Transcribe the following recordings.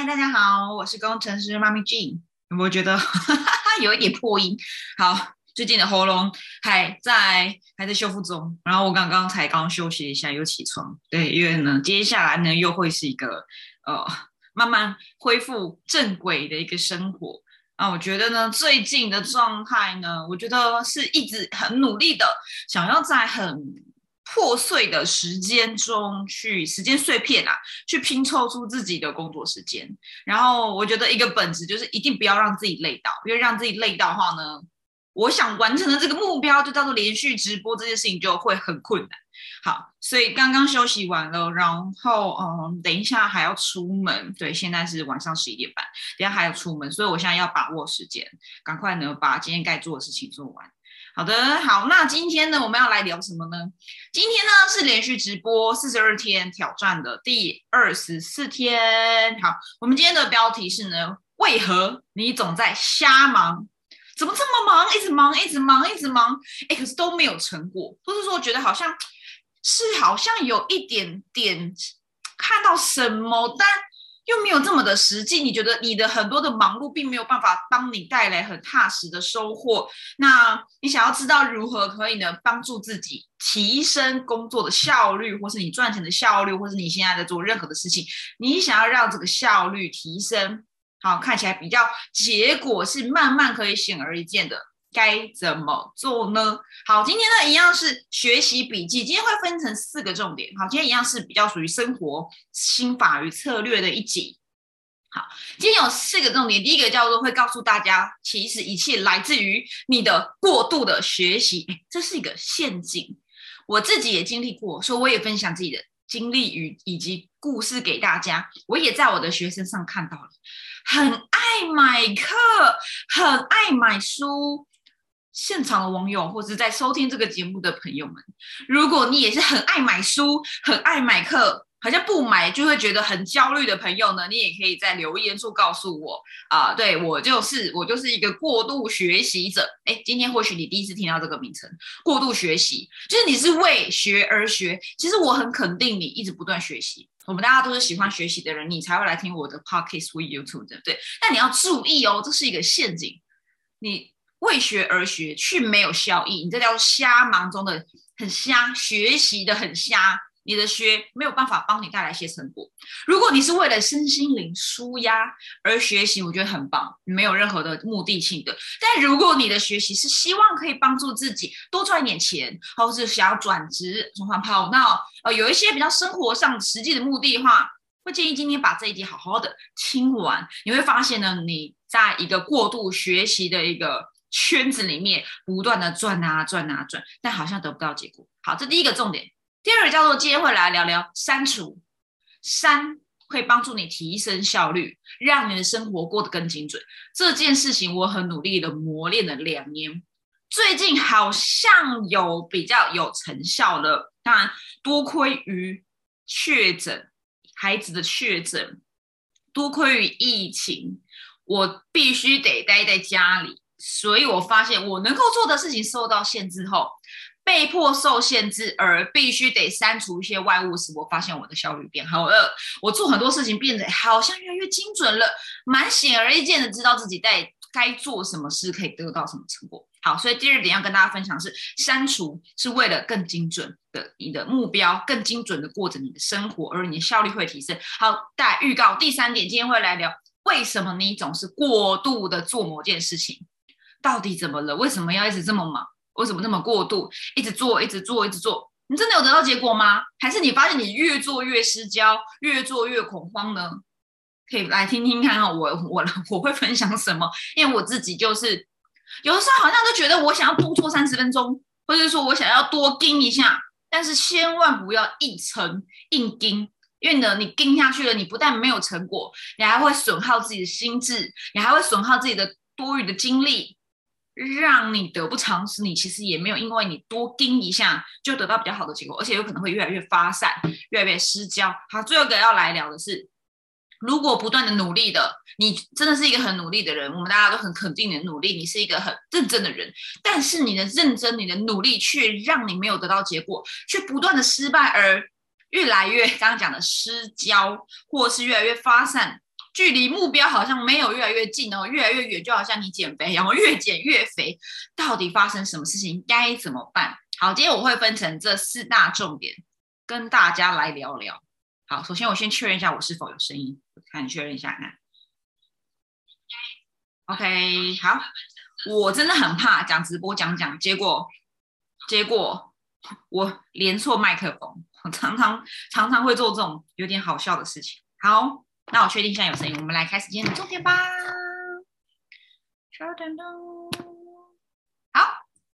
嗨，大家好，我是工程师妈咪 Jean。有没有觉得 有一点破音？好，最近的喉咙还在还在修复中。然后我刚刚才刚休息一下，又起床。对，因为呢，接下来呢又会是一个呃慢慢恢复正轨的一个生活。啊，我觉得呢，最近的状态呢，我觉得是一直很努力的，想要在很。破碎的时间中去时间碎片啊，去拼凑出自己的工作时间。然后我觉得一个本质就是一定不要让自己累到，因为让自己累到的话呢，我想完成的这个目标就叫做连续直播这件事情就会很困难。好，所以刚刚休息完了，然后嗯，等一下还要出门。对，现在是晚上十一点半，等下还要出门，所以我现在要把握时间，赶快呢把今天该做的事情做完。好的，好，那今天呢，我们要来聊什么呢？今天呢是连续直播四十二天挑战的第二十四天。好，我们今天的标题是呢，为何你总在瞎忙？怎么这么忙？一直忙，一直忙，一直忙，哎，可是都没有成果，或是说觉得好像是好像有一点点看到什么，但。又没有这么的实际，你觉得你的很多的忙碌并没有办法帮你带来很踏实的收获。那你想要知道如何可以呢帮助自己提升工作的效率，或是你赚钱的效率，或是你现在在做任何的事情，你想要让这个效率提升，好看起来比较结果是慢慢可以显而易见的。该怎么做呢？好，今天呢一样是学习笔记，今天会分成四个重点。好，今天一样是比较属于生活心法与策略的一集。好，今天有四个重点，第一个叫做会告诉大家，其实一切来自于你的过度的学习，这是一个陷阱。我自己也经历过，所以我也分享自己的经历与以及故事给大家。我也在我的学生上看到了，很爱买课，很爱买书。现场的网友，或者在收听这个节目的朋友们，如果你也是很爱买书、很爱买课，好像不买就会觉得很焦虑的朋友呢，你也可以在留言处告诉我啊。对我就是我就是一个过度学习者。哎，今天或许你第一次听到这个名称“过度学习”，就是你是为学而学。其实我很肯定你一直不断学习。我们大家都是喜欢学习的人，你才会来听我的 podcast 或 YouTube 的。对，但你要注意哦，这是一个陷阱。你。为学而学，却没有效益，你这叫瞎忙中的很瞎，学习的很瞎，你的学没有办法帮你带来一些成果。如果你是为了身心灵舒压而学习，我觉得很棒，没有任何的目的性的。但如果你的学习是希望可以帮助自己多赚一点钱，或是想要转职、转换跑道，呃，有一些比较生活上实际的目的的话，会建议今天把这一集好好的听完，你会发现呢，你在一个过度学习的一个。圈子里面不断的转啊转啊转，但好像得不到结果。好，这第一个重点。第二个叫做今天会来聊聊删除，删会帮助你提升效率，让你的生活过得更精准。这件事情我很努力的磨练了两年，最近好像有比较有成效了。当然，多亏于确诊孩子的确诊，多亏于疫情，我必须得待在家里。所以我发现，我能够做的事情受到限制后，被迫受限制而必须得删除一些外物时，我发现我的效率变好了。我做很多事情变得好像越来越精准了，蛮显而易见的知道自己在该做什么事，可以得到什么成果。好，所以第二点要跟大家分享是，删除是为了更精准的你的目标，更精准的过着你的生活，而你的效率会提升。好，大家预告第三点，今天会来聊为什么你总是过度的做某件事情。到底怎么了？为什么要一直这么忙？为什么那么过度？一直做，一直做，一直做，你真的有得到结果吗？还是你发现你越做越失焦，越做越恐慌呢？可以来听听看啊，我我我会分享什么？因为我自己就是有的时候好像都觉得我想要多做三十分钟，或者说我想要多盯一下，但是千万不要硬撑硬盯，因为呢，你盯下去了，你不但没有成果，你还会损耗自己的心智，你还会损耗自己的多余的精力。让你得不偿失，你其实也没有因为你多盯一下就得到比较好的结果，而且有可能会越来越发散，越来越失焦。好，最后一个要来聊的是，如果不断的努力的，你真的是一个很努力的人，我们大家都很肯定你的努力，你是一个很认真的人，但是你的认真、你的努力却让你没有得到结果，却不断的失败，而越来越刚刚讲的失焦，或是越来越发散。距离目标好像没有越来越近哦，越来越远，就好像你减肥，然后越减越肥，到底发生什么事情？该怎么办？好，今天我会分成这四大重点，跟大家来聊聊。好，首先我先确认一下我是否有声音，看你确认一下看。OK，好，我真的很怕讲直播讲讲，结果结果我连错麦克风，我常常常常会做这种有点好笑的事情。好，那我确定一下有声音，我们来开始今天的重点吧。好，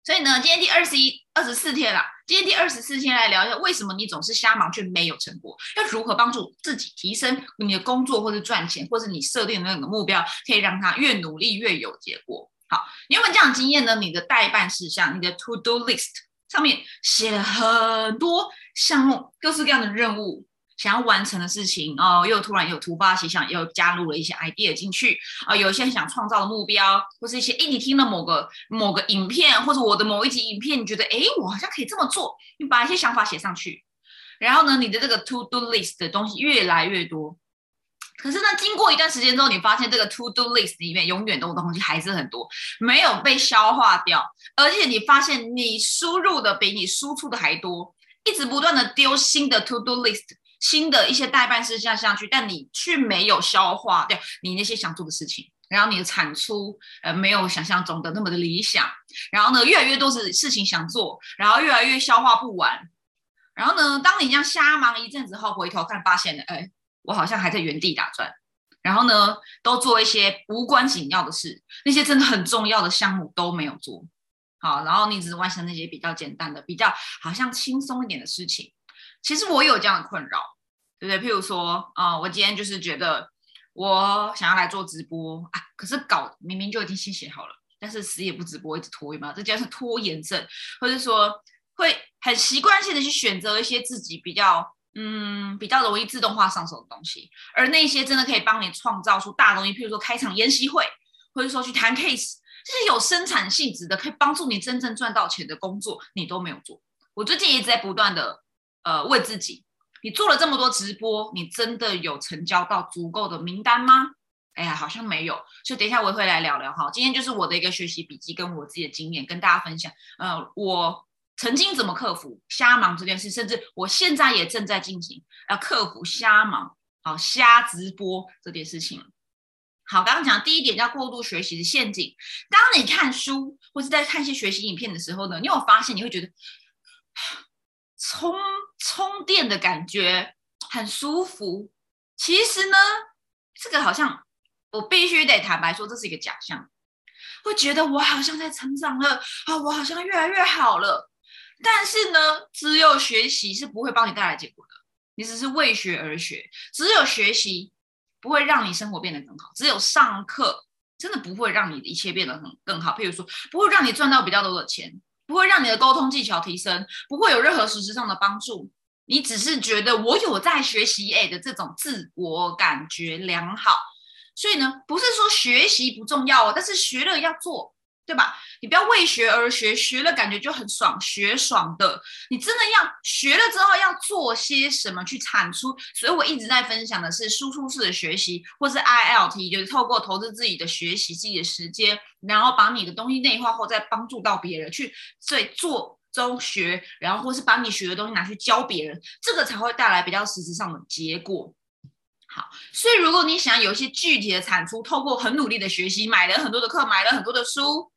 所以呢，今天第二十一、二十四天了。今天第二十四天来聊一下，为什么你总是瞎忙却没有成果？要如何帮助自己提升你的工作，或是赚钱，或是你设定的那个目标，可以让他越努力越有结果？好，你有没有这样的经验呢？你的代办事项，你的 to do list 上面写了很多项目，各式各样的任务。想要完成的事情哦，又突然有突发奇想，又加入了一些 idea 进去啊，有一些想创造的目标，或是一些诶，你听了某个某个影片，或者我的某一集影片，你觉得诶，我好像可以这么做，你把一些想法写上去，然后呢，你的这个 to do list 的东西越来越多，可是呢，经过一段时间之后，你发现这个 to do list 里面永远都东西还是很多，没有被消化掉，而且你发现你输入的比你输出的还多，一直不断的丢新的 to do list。新的一些代办事项上去，但你却没有消化掉你那些想做的事情，然后你的产出呃没有想象中的那么的理想，然后呢越来越多的事情想做，然后越来越消化不完，然后呢当你这样瞎忙一阵子后，回头看发现，哎，我好像还在原地打转，然后呢都做一些无关紧要的事，那些真的很重要的项目都没有做好，然后你只是完成那些比较简单的、比较好像轻松一点的事情。其实我有这样的困扰。对不对？譬如说，啊，我今天就是觉得我想要来做直播啊，可是稿明明就已经先写好了，但是死也不直播，一直拖，有没有？这叫是拖延症，或者说会很习惯性的去选择一些自己比较嗯比较容易自动化上手的东西，而那些真的可以帮你创造出大东西，譬如说开场研习会，或者说去谈 case，这些有生产性质的，可以帮助你真正赚到钱的工作，你都没有做。我最近一直在不断的呃问自己。你做了这么多直播，你真的有成交到足够的名单吗？哎呀，好像没有。所以等一下我也会来聊聊哈。今天就是我的一个学习笔记，跟我自己的经验跟大家分享。呃，我曾经怎么克服瞎忙这件事，甚至我现在也正在进行要克服瞎忙、好瞎直播这件事情。好，刚刚讲第一点叫过度学习的陷阱。当你看书或是在看一些学习影片的时候呢，你有发现你会觉得。充充电的感觉很舒服。其实呢，这个好像我必须得坦白说，这是一个假象。会觉得我好像在成长了啊，我好像越来越好了。但是呢，只有学习是不会帮你带来结果的。你只是为学而学，只有学习不会让你生活变得更好。只有上课真的不会让你的一切变得很更好。譬如说，不会让你赚到比较多的钱。不会让你的沟通技巧提升，不会有任何实质上的帮助。你只是觉得我有在学习诶的这种自我感觉良好，所以呢，不是说学习不重要哦，但是学了要做。对吧？你不要为学而学，学了感觉就很爽，学爽的。你真的要学了之后要做些什么去产出？所以我一直在分享的是输出式的学习，或是 I L T，就是透过投资自己的学习、自己的时间，然后把你的东西内化后，再帮助到别人去在做中学，然后或是把你学的东西拿去教别人，这个才会带来比较实质上的结果。好，所以如果你想有一些具体的产出，透过很努力的学习，买了很多的课，买了很多的书。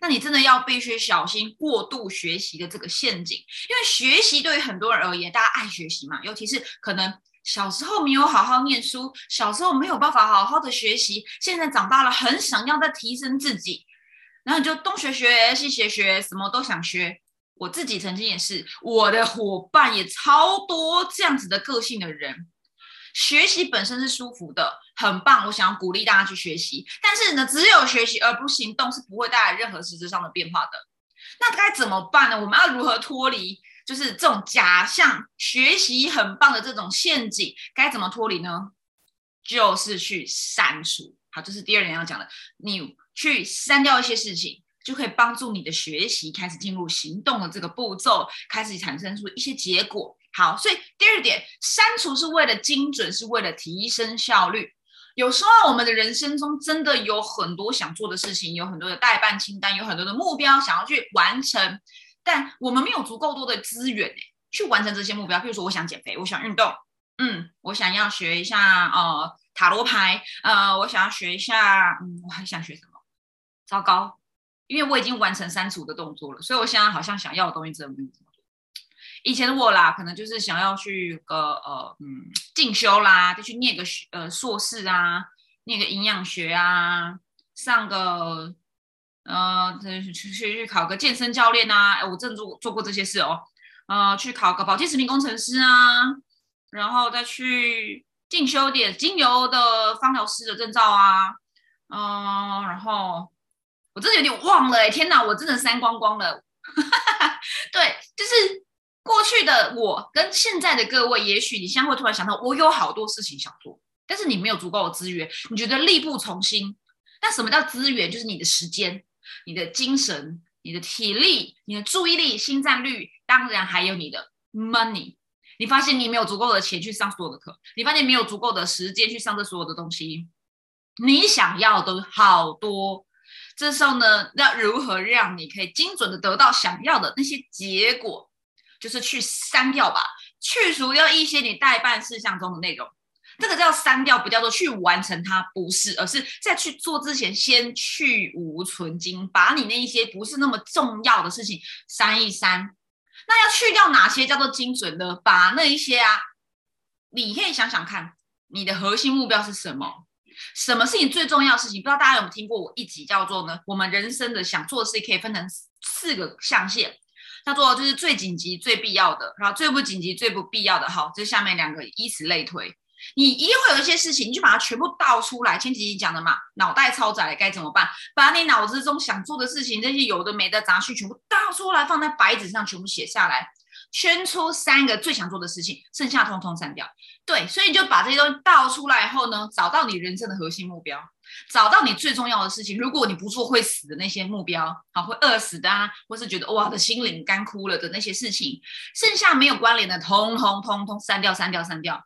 那你真的要必须小心过度学习的这个陷阱，因为学习对于很多人而言，大家爱学习嘛，尤其是可能小时候没有好好念书，小时候没有办法好好的学习，现在长大了很想要再提升自己，然后你就东学学西学学，什么都想学。我自己曾经也是，我的伙伴也超多这样子的个性的人。学习本身是舒服的，很棒。我想要鼓励大家去学习，但是呢，只有学习而不行动是不会带来任何实质上的变化的。那该怎么办呢？我们要如何脱离就是这种假象学习很棒的这种陷阱？该怎么脱离呢？就是去删除。好，这是第二点要讲的。你去删掉一些事情，就可以帮助你的学习开始进入行动的这个步骤，开始产生出一些结果。好，所以第二点，删除是为了精准，是为了提升效率。有时候我们的人生中真的有很多想做的事情，有很多的代办清单，有很多的目标想要去完成，但我们没有足够多的资源去完成这些目标。比如说，我想减肥，我想运动，嗯，我想要学一下呃塔罗牌，呃，我想要学一下，嗯，我还想学什么？糟糕，因为我已经完成删除的动作了，所以我现在好像想要的东西真的没有。以前的我啦，可能就是想要去个呃嗯进修啦，就去念个学呃硕士啊，念个营养学啊，上个呃去去去考个健身教练啊，哎，我正做做过这些事哦，呃，去考个保健食品工程师啊，然后再去进修点精油的芳疗师的证照啊，嗯，然后我真的有点忘了哎，天哪，我真的删光光了，对，就是。过去的我跟现在的各位，也许你现在会突然想到，我有好多事情想做，但是你没有足够的资源，你觉得力不从心。那什么叫资源？就是你的时间、你的精神、你的体力、你的注意力、心脏率，当然还有你的 money。你发现你没有足够的钱去上所有的课，你发现没有足够的时间去上这所有的东西，你想要的好多。这时候呢，要如何让你可以精准的得到想要的那些结果？就是去删掉吧，去除掉一些你代办事项中的内容，这个叫删掉，不叫做去完成它，不是，而是在去做之前先去无存精，把你那一些不是那么重要的事情删一删。那要去掉哪些叫做精准的？把那一些啊，你可以想想看，你的核心目标是什么？什么是你最重要的事情？不知道大家有没有听过我一集叫做呢？我们人生的想做的事可以分成四个象限。叫做就是最紧急、最必要的，然后最不紧急、最不必要的。好，这下面两个以此类推，你一定会有一些事情，你就把它全部倒出来。前几集讲的嘛，脑袋超载该怎么办？把你脑子中想做的事情，这些有的没的杂讯全部倒出来，放在白纸上，全部写下来，圈出三个最想做的事情，剩下通通删掉。对，所以你就把这些东西倒出来后呢，找到你人生的核心目标。找到你最重要的事情，如果你不做会死的那些目标，好会饿死的啊，或是觉得哇的心灵干枯了的那些事情，剩下没有关联的，通通通通删掉，删掉，删掉。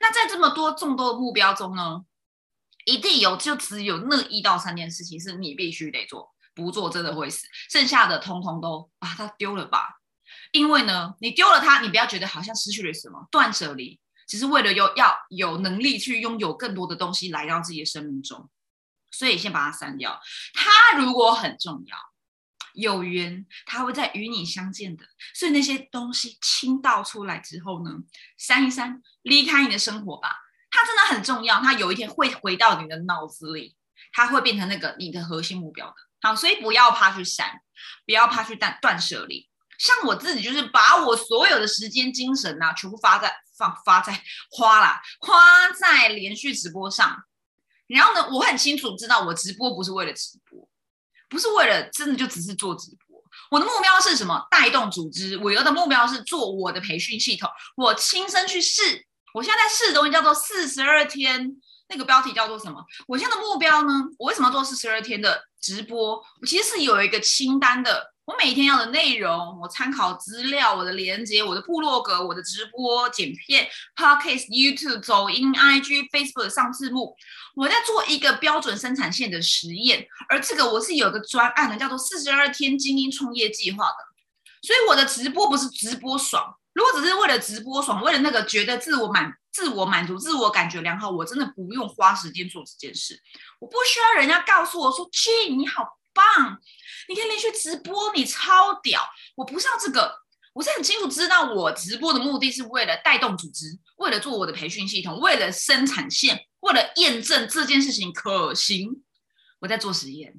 那在这么多众多的目标中呢，一定有就只有那一到三件事情是你必须得做，不做真的会死，剩下的通通都把它丢了吧。因为呢，你丢了它，你不要觉得好像失去了什么，断舍离只是为了有要有能力去拥有更多的东西来到自己的生命中。所以先把它删掉。它如果很重要，有缘，它会在与你相见的。所以那些东西清倒出来之后呢，删一删，离开你的生活吧。它真的很重要，它有一天会回到你的脑子里，它会变成那个你的核心目标的。好，所以不要怕去删，不要怕去断断舍离。像我自己就是把我所有的时间、精神呐，全部发在放发在花啦，花在连续直播上。然后呢，我很清楚知道，我直播不是为了直播，不是为了真的就只是做直播。我的目标是什么？带动组织。我有的目标是做我的培训系统，我亲身去试。我现在在试的东西叫做四十二天，那个标题叫做什么？我现在的目标呢？我为什么做四十二天的直播？我其实是有一个清单的。我每天要的内容，我参考资料，我的连接，我的部落格，我的直播剪片，Podcast、YouTube、抖音、IG、Facebook 上字幕，我在做一个标准生产线的实验，而这个我是有个专案的，叫做四十二天精英创业计划的。所以我的直播不是直播爽，如果只是为了直播爽，为了那个觉得自我满、自我满足、自我感觉良好，我真的不用花时间做这件事，我不需要人家告诉我说 j 你好。棒！你可以连续直播，你超屌！我不是要这个，我是很清楚知道，我直播的目的是为了带动组织，为了做我的培训系统，为了生产线，为了验证这件事情可行。我在做实验，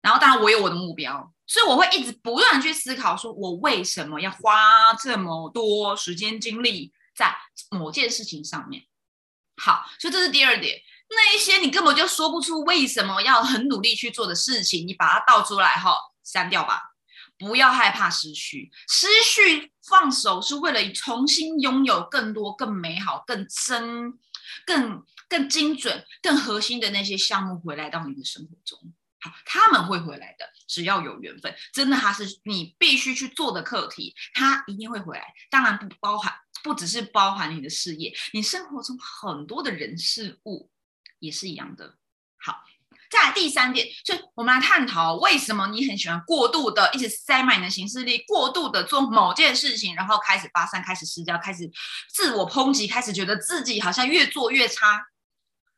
然后当然我有我的目标，所以我会一直不断去思考，说我为什么要花这么多时间精力在某件事情上面。好，所以这是第二点。那一些你根本就说不出为什么要很努力去做的事情，你把它倒出来哈，删掉吧。不要害怕失去，失去放手是为了重新拥有更多、更美好、更真、更更精准、更核心的那些项目回来到你的生活中。好，他们会回来的，只要有缘分。真的，它是你必须去做的课题，它一定会回来。当然不包含，不只是包含你的事业，你生活中很多的人事物。也是一样的。好，再来第三点，就我们来探讨为什么你很喜欢过度的一直塞满你的行事力，过度的做某件事情，然后开始发散，开始失焦，开始自我抨击，开始觉得自己好像越做越差。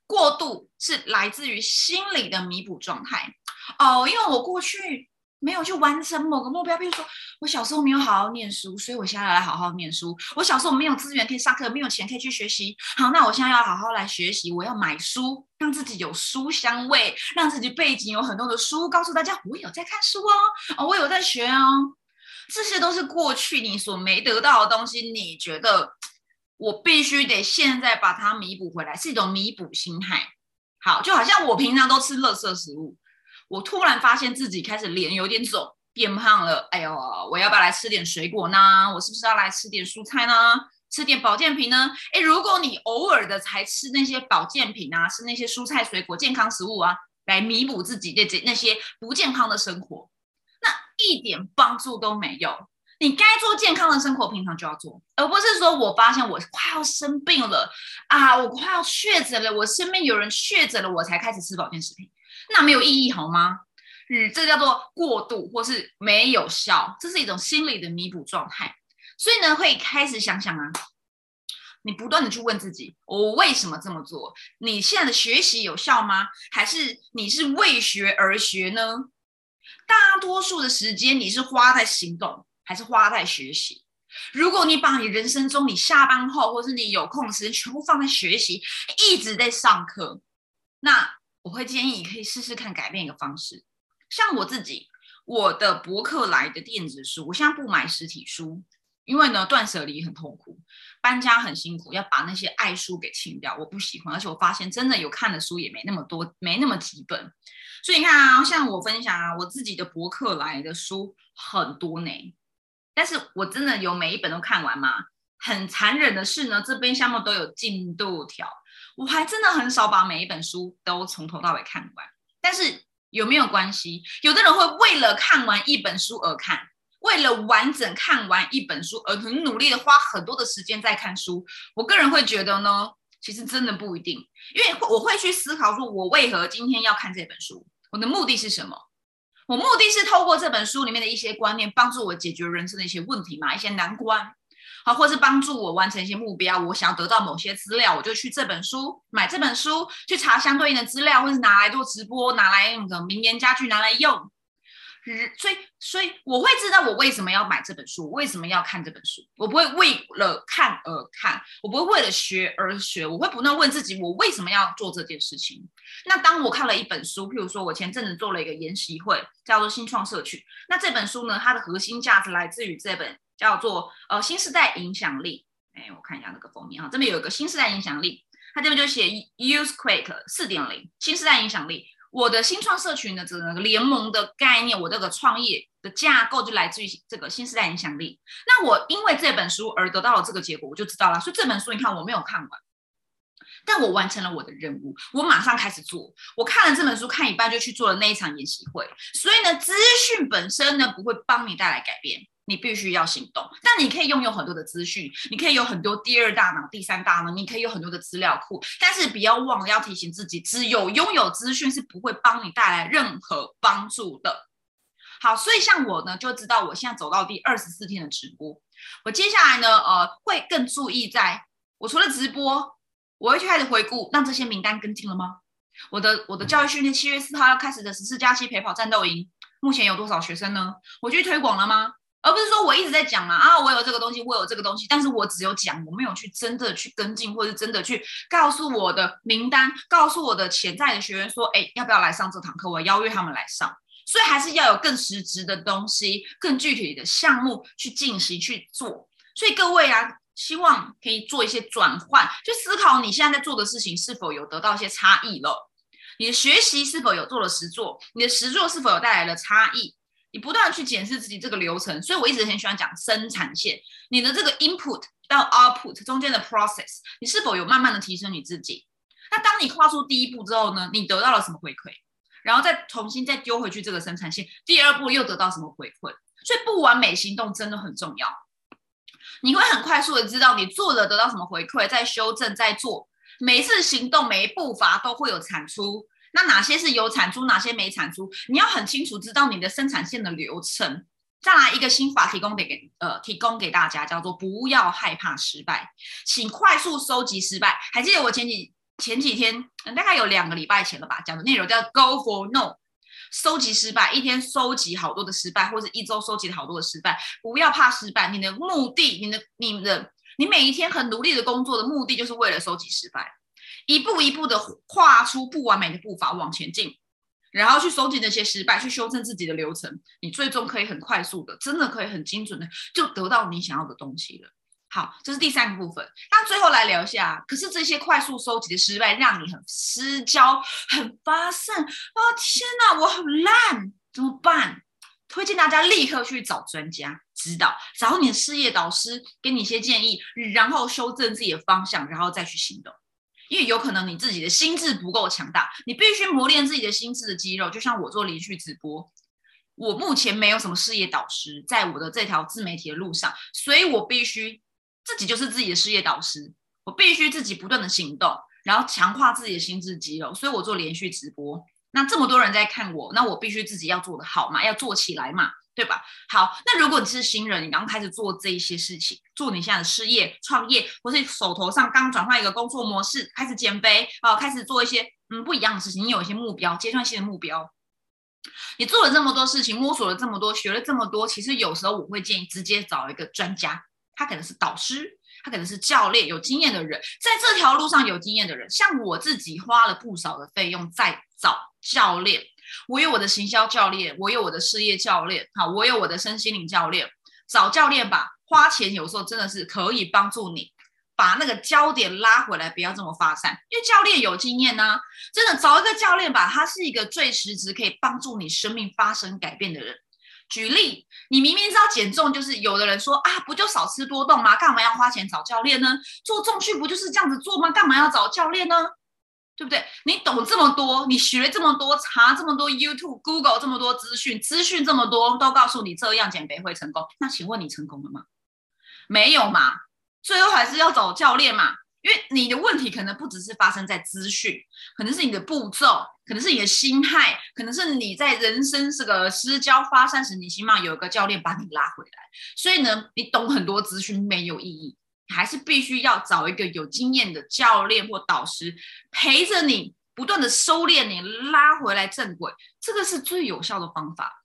过度是来自于心理的弥补状态哦，因为我过去。没有去完成某个目标，比如说我小时候没有好好念书，所以我现在来好好念书。我小时候没有资源可以上课，没有钱可以去学习。好，那我现在要好好来学习，我要买书，让自己有书香味，让自己背景有很多的书，告诉大家我有在看书哦，哦，我有在学哦。这些都是过去你所没得到的东西，你觉得我必须得现在把它弥补回来，是一种弥补心态。好，就好像我平常都吃垃圾食物。我突然发现自己开始脸有点肿，变胖了。哎呦，我要不要来吃点水果呢？我是不是要来吃点蔬菜呢？吃点保健品呢？哎，如果你偶尔的才吃那些保健品啊，吃那些蔬菜水果健康食物啊，来弥补自己的这那些不健康的生活，那一点帮助都没有。你该做健康的生活，平常就要做，而不是说我发现我快要生病了啊，我快要确诊了，我身边有人确诊了，我才开始吃保健食品。那没有意义好吗？嗯，这叫做过度或是没有效，这是一种心理的弥补状态。所以呢，会开始想想啊，你不断的去问自己：我为什么这么做？你现在的学习有效吗？还是你是为学而学呢？大多数的时间你是花在行动，还是花在学习？如果你把你人生中你下班后或是你有空时间全部放在学习，一直在上课，那。我会建议可以试试看改变一个方式，像我自己，我的博客来的电子书，我现在不买实体书，因为呢断舍离很痛苦，搬家很辛苦，要把那些爱书给清掉，我不喜欢，而且我发现真的有看的书也没那么多，没那么几本，所以你看啊，像我分享啊，我自己的博客来的书很多呢，但是我真的有每一本都看完吗？很残忍的是呢，这边项目都有进度条。我还真的很少把每一本书都从头到尾看完，但是有没有关系？有的人会为了看完一本书而看，为了完整看完一本书而很努力的花很多的时间在看书。我个人会觉得呢，其实真的不一定，因为我会去思考说，我为何今天要看这本书？我的目的是什么？我目的是透过这本书里面的一些观念，帮助我解决人生的一些问题嘛，一些难关。好，或是帮助我完成一些目标，我想要得到某些资料，我就去这本书买这本书，去查相对应的资料，或是拿来做直播，拿来用个名言佳句拿来用。所以，所以我会知道我为什么要买这本书，为什么要看这本书。我不会为了看而看，我不会为了学而学，我会不断问自己，我为什么要做这件事情。那当我看了一本书，譬如说我前阵子做了一个研习会，叫做新创社区。那这本书呢，它的核心价值来自于这本。叫做呃新时代影响力，哎，我看一下那个封面哈，这边有一个新时代影响力，它这边就写 Use Quick 四点零新时代影响力。我的新创社群的这个联盟的概念，我这个创业的架构就来自于这个新时代影响力。那我因为这本书而得到了这个结果，我就知道了。所以这本书你看我没有看完，但我完成了我的任务，我马上开始做。我看了这本书看一半就去做了那一场演习会。所以呢，资讯本身呢不会帮你带来改变。你必须要行动，但你可以拥有很多的资讯，你可以有很多第二大脑、第三大脑，你可以有很多的资料库，但是不要忘了要提醒自己，只有拥有资讯是不会帮你带来任何帮助的。好，所以像我呢，就知道我现在走到第二十四天的直播，我接下来呢，呃，会更注意，在我除了直播，我会去开始回顾，让这些名单跟进了吗？我的我的教育训练七月四号要开始的十四加七陪跑战斗营，目前有多少学生呢？我去推广了吗？而不是说我一直在讲嘛啊，我有这个东西，我有这个东西，但是我只有讲，我没有去真的去跟进，或者真的去告诉我的名单，告诉我的潜在的学员说，哎，要不要来上这堂课？我邀约他们来上，所以还是要有更实质的东西，更具体的项目去进行去做。所以各位啊，希望可以做一些转换，去思考你现在在做的事情是否有得到一些差异了，你的学习是否有做了实做，你的实做是否有带来了差异。你不断去检视自己这个流程，所以我一直很喜欢讲生产线。你的这个 input 到 output 中间的 process，你是否有慢慢的提升你自己？那当你跨出第一步之后呢？你得到了什么回馈？然后再重新再丢回去这个生产线，第二步又得到什么回馈？所以不完美行动真的很重要。你会很快速的知道你做了得到什么回馈，再修正再做，每一次行动，每一步伐都会有产出。那哪些是有产出，哪些没产出？你要很清楚知道你的生产线的流程。再来一个心法提供给给呃提供给大家，叫做不要害怕失败，请快速收集失败。还记得我前几前几天，大概有两个礼拜前了吧，讲的内容叫 Go for No，收集失败，一天收集好多的失败，或者一周收集好多的失败。不要怕失败，你的目的，你的你的你每一天很努力的工作的目的，就是为了收集失败，一步一步的跨出不完美的步伐往前进。然后去收集那些失败，去修正自己的流程，你最终可以很快速的，真的可以很精准的就得到你想要的东西了。好，这是第三个部分。那最后来聊一下，可是这些快速收集的失败让你很失焦、很发散啊！天哪，我很烂，怎么办？推荐大家立刻去找专家指导，找你的事业导师给你一些建议，然后修正自己的方向，然后再去行动。因为有可能你自己的心智不够强大，你必须磨练自己的心智的肌肉。就像我做连续直播，我目前没有什么事业导师，在我的这条自媒体的路上，所以我必须自己就是自己的事业导师，我必须自己不断的行动，然后强化自己的心智肌肉。所以我做连续直播，那这么多人在看我，那我必须自己要做得好嘛，要做起来嘛。对吧？好，那如果你是新人，你刚开始做这一些事情，做你现在的事业、创业，或是手头上刚转换一个工作模式，开始减肥啊，开始做一些嗯不一样的事情，你有一些目标，阶段性的目标。你做了这么多事情，摸索了这么多，学了这么多，其实有时候我会建议直接找一个专家，他可能是导师，他可能是教练，有经验的人，在这条路上有经验的人，像我自己花了不少的费用在找教练。我有我的行销教练，我有我的事业教练，好，我有我的身心灵教练。找教练吧，花钱有时候真的是可以帮助你把那个焦点拉回来，不要这么发散。因为教练有经验呢，真的找一个教练吧，他是一个最实质可以帮助你生命发生改变的人。举例，你明明知道减重就是有的人说啊，不就少吃多动吗？干嘛要花钱找教练呢？做重训不就是这样子做吗？干嘛要找教练呢？对不对？你懂这么多，你学这么多，查这么多 YouTube、Google 这么多资讯，资讯这么多，都告诉你这样减肥会成功。那请问你成功了吗？没有嘛？最后还是要找教练嘛？因为你的问题可能不只是发生在资讯，可能是你的步骤，可能是你的心态，可能是你在人生这个失焦发散时，你起码有一个教练把你拉回来。所以呢，你懂很多资讯没有意义。还是必须要找一个有经验的教练或导师陪着你，不断的收敛你，拉回来正轨，这个是最有效的方法。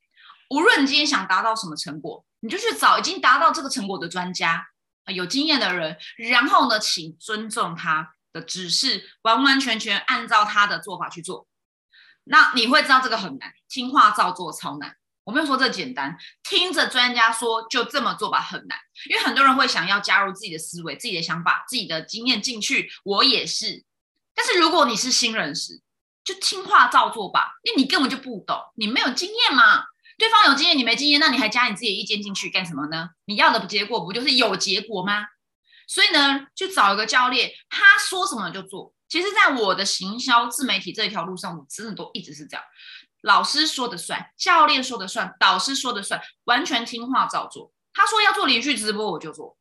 无论你今天想达到什么成果，你就去找已经达到这个成果的专家，有经验的人，然后呢，请尊重他的指示，完完全全按照他的做法去做。那你会知道这个很难，听话照做超难。我没有说这简单，听着专家说就这么做吧，很难，因为很多人会想要加入自己的思维、自己的想法、自己的经验进去，我也是。但是如果你是新人时，就听话照做吧，因为你根本就不懂，你没有经验嘛。对方有经验，你没经验，那你还加你自己的意见进去干什么呢？你要的结果不就是有结果吗？所以呢，就找一个教练，他说什么就做。其实，在我的行销自媒体这一条路上，我真的都一直是这样。老师说的算，教练说的算，导师说的算，完全听话照做。他说要做连续直播，我就做。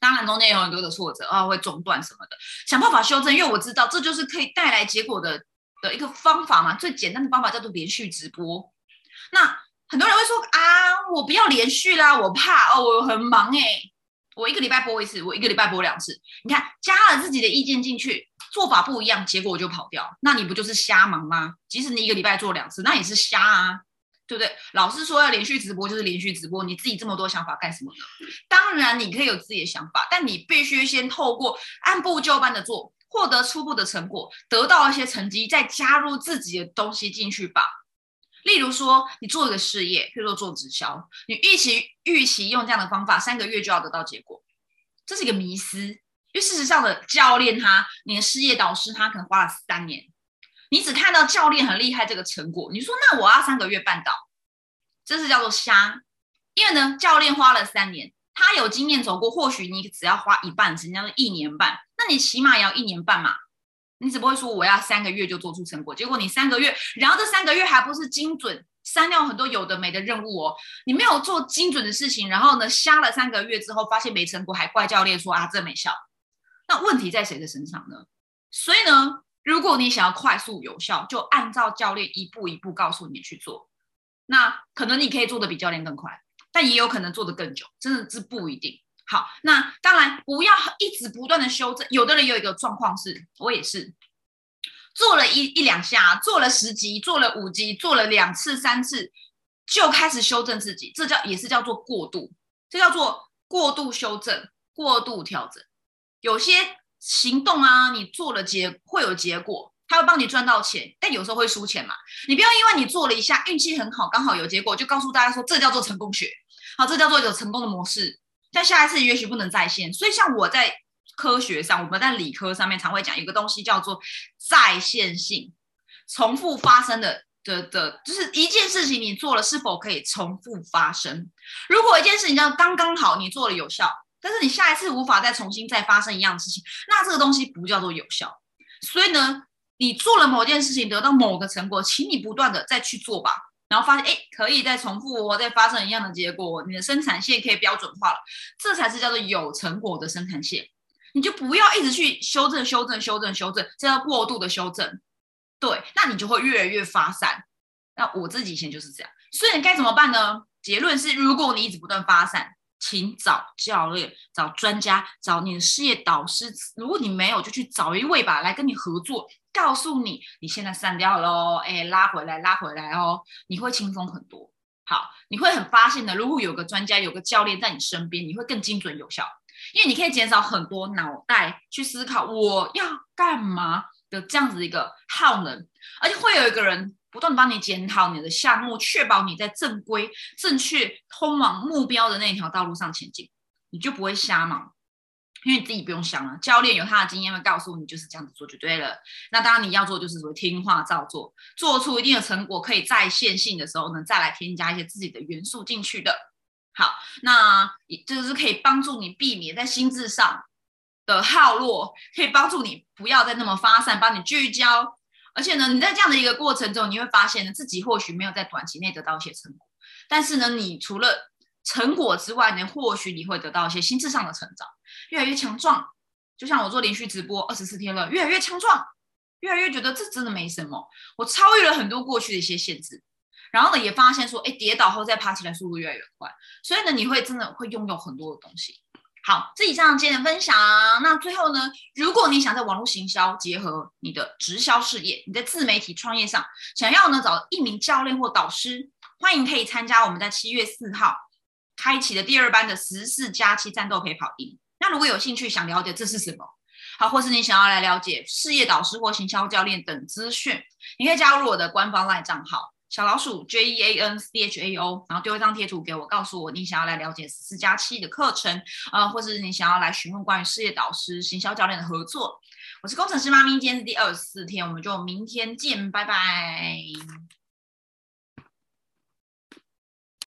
当然中间有很多的挫折啊，会中断什么的，想办法修正。因为我知道这就是可以带来结果的的一个方法嘛。最简单的方法叫做连续直播。那很多人会说啊，我不要连续啦，我怕哦，我很忙哎，我一个礼拜播一次，我一个礼拜播两次。你看，加了自己的意见进去。做法不一样，结果就跑掉，那你不就是瞎忙吗？即使你一个礼拜做两次，那也是瞎啊，对不对？老师说要连续直播就是连续直播，你自己这么多想法干什么呢？当然你可以有自己的想法，但你必须先透过按部就班的做，获得初步的成果，得到一些成绩，再加入自己的东西进去吧。例如说，你做一个事业，譬如说做直销，你预期预期用这样的方法，三个月就要得到结果，这是一个迷思。因为事实上的教练，他你的事业导师，他可能花了三年，你只看到教练很厉害这个成果，你说那我要三个月办到，这是叫做瞎。因为呢，教练花了三年，他有经验走过，或许你只要花一半，时间一年半，那你起码也要一年半嘛。你只不会说我要三个月就做出成果，结果你三个月，然后这三个月还不是精准删掉很多有的没的任务哦，你没有做精准的事情，然后呢，瞎了三个月之后发现没成果，还怪教练说啊这没效。那问题在谁的身上呢？所以呢，如果你想要快速有效，就按照教练一步一步告诉你去做。那可能你可以做的比教练更快，但也有可能做的更久，真的是不一定。好，那当然不要一直不断的修正。有的人有一个状况是，我也是做了一一两下，做了十级，做了五级，做了两次三次，就开始修正自己，这叫也是叫做过度，这叫做过度修正、过度调整。有些行动啊，你做了结会有结果，他会帮你赚到钱，但有时候会输钱嘛。你不要因为你做了一下运气很好，刚好有结果，就告诉大家说这叫做成功学，好，这叫做一个成功的模式。但下一次也许不能再现，所以像我在科学上，我们在理科上面常会讲有个东西叫做再现性，重复发生的的的，就是一件事情你做了是否可以重复发生？如果一件事情叫刚刚好你做了有效，但是你下一次无法再重新再发生一样的事情，那这个东西不叫做有效。所以呢，你做了某件事情得到某个成果，请你不断的再去做吧。然后发现，哎，可以再重复，再发生一样的结果，你的生产线可以标准化了，这才是叫做有成果的生产线。你就不要一直去修正、修正、修正、修正，这叫过度的修正。对，那你就会越来越发散。那我自己以前就是这样，所以该怎么办呢？结论是，如果你一直不断发散，请找教练、找专家、找你的事业导师。如果你没有，就去找一位吧，来跟你合作。告诉你，你现在散掉喽，哎，拉回来，拉回来哦，你会轻松很多。好，你会很发现的。如果有个专家，有个教练在你身边，你会更精准有效，因为你可以减少很多脑袋去思考我要干嘛的这样子一个耗能，而且会有一个人不断帮你检讨你的项目，确保你在正规、正确通往目标的那条道路上前进，你就不会瞎忙。因为你自己不用想了，教练有他的经验会告诉你，就是这样子做就对了。那当然你要做就是说听话照做，做出一定的成果，可以在线性的时候呢，再来添加一些自己的元素进去的。好，那也就是可以帮助你避免在心智上的耗落，可以帮助你不要再那么发散，帮你聚焦。而且呢，你在这样的一个过程中，你会发现呢，自己或许没有在短期内得到一些成果，但是呢，你除了成果之外呢，或许你会得到一些心智上的成长。越来越强壮，就像我做连续直播二十四天了，越来越强壮，越来越觉得这真的没什么。我超越了很多过去的一些限制，然后呢，也发现说，哎，跌倒后再爬起来速度越来越快。所以呢，你会真的会拥有很多的东西。好，这以上今天的分享。那最后呢，如果你想在网络行销结合你的直销事业，你在自媒体创业上想要呢找一名教练或导师，欢迎可以参加我们在七月四号开启的第二班的十四加七战斗陪跑营。那如果有兴趣想了解这是什么，好，或是你想要来了解事业导师或行销教练等资讯，你可以加入我的官方 LINE 账号小老鼠 J E A N C H A O，然后丢一张贴图给我，告诉我你想要来了解四加七的课程，呃，或是你想要来询问关于事业导师、行销教练的合作。我是工程师妈咪，今天是第二十四天，我们就明天见，拜拜。